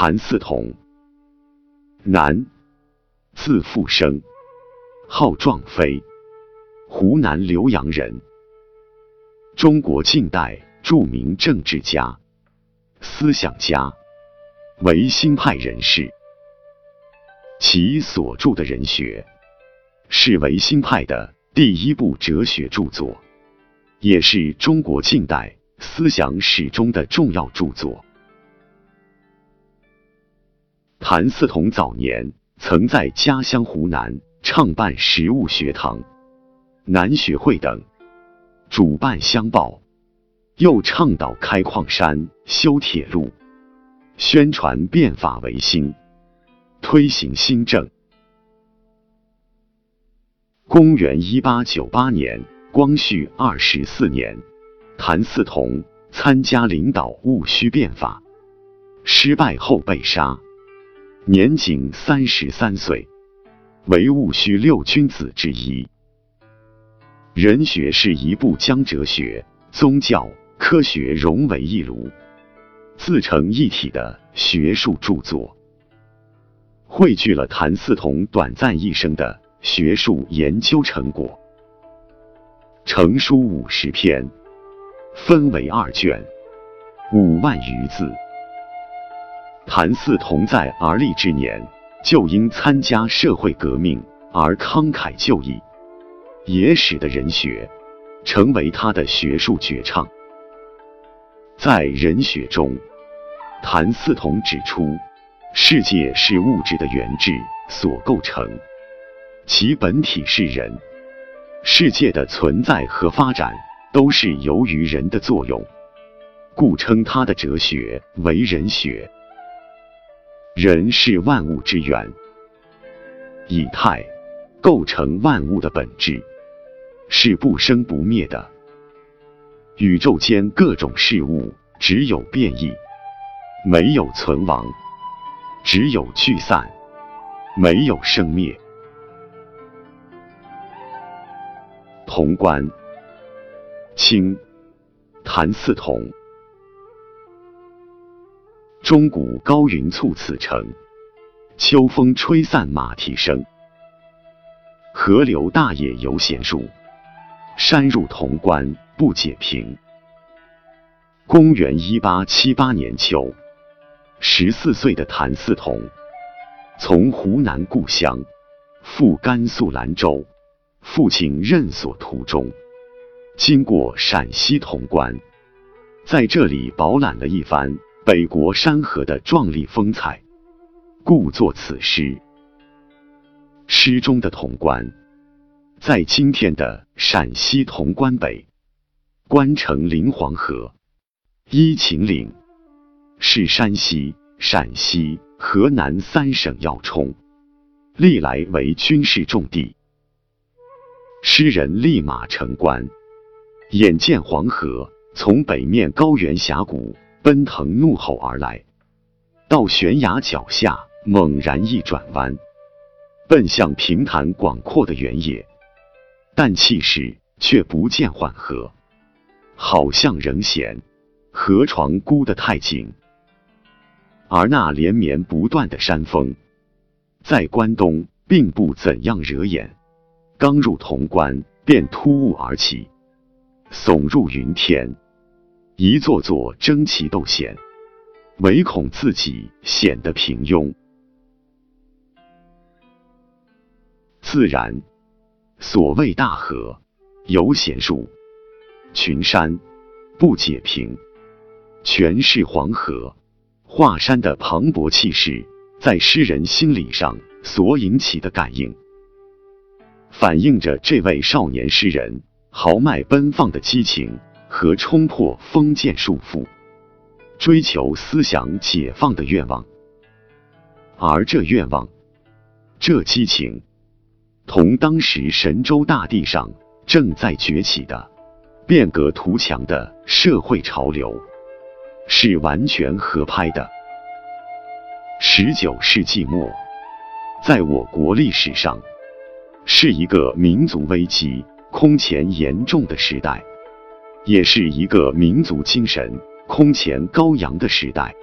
谭嗣同，男，字复生，号壮飞，湖南浏阳人，中国近代著名政治家、思想家，维新派人士。其所著的人学。是维新派的第一部哲学著作，也是中国近代思想史中的重要著作。谭嗣同早年曾在家乡湖南创办实物学堂、南学会等，主办乡报，又倡导开矿山、修铁路，宣传变法维新。推行新政。公元一八九八年，光绪二十四年，谭嗣同参加领导戊戌变法，失败后被杀，年仅三十三岁，为戊戌六君子之一。人学是一部将哲学、宗教、科学融为一炉、自成一体的学术著作。汇聚了谭嗣同短暂一生的学术研究成果，成书五十篇，分为二卷，五万余字。谭嗣同在而立之年，就因参加社会革命而慷慨就义，也使得人学成为他的学术绝唱。在人学中，谭嗣同指出。世界是物质的原质所构成，其本体是人。世界的存在和发展都是由于人的作用，故称他的哲学为人学。人是万物之源，以态构成万物的本质，是不生不灭的。宇宙间各种事物只有变异，没有存亡。只有聚散，没有生灭。潼关，清，谭嗣同。钟鼓高云簇此城，秋风吹散马蹄声。河流大野犹闲树，山入潼关不解平。公元一八七八年秋。十四岁的谭嗣同。从湖南故乡。赴甘肃兰州，父亲任所途中，经过陕西潼关，在这里饱览了一番北国山河的壮丽风采，故作此诗。诗中的潼关，在今天的陕西潼关北，关城临黄河，依秦岭。是山西、陕西、河南三省要冲，历来为军事重地。诗人立马城关，眼见黄河从北面高原峡谷奔腾怒吼而来，到悬崖脚下猛然一转弯，奔向平坦广阔的原野，但气势却不见缓和，好像仍嫌河床箍得太紧。而那连绵不断的山峰，在关东并不怎样惹眼，刚入潼关便突兀而起，耸入云天，一座座争奇斗险，唯恐自己显得平庸。自然，所谓大河犹嫌数，群山不解平，全是黄河。华山的磅礴气势，在诗人心理上所引起的感应，反映着这位少年诗人豪迈奔放的激情和冲破封建束缚、追求思想解放的愿望。而这愿望、这激情，同当时神州大地上正在崛起的变革图强的社会潮流。是完全合拍的。十九世纪末，在我国历史上，是一个民族危机空前严重的时代，也是一个民族精神空前高扬的时代。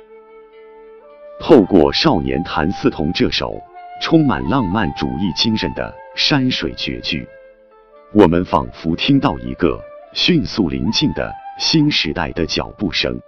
透过《少年谭嗣同》这首充满浪漫主义精神的山水绝句，我们仿佛听到一个迅速临近的新时代的脚步声。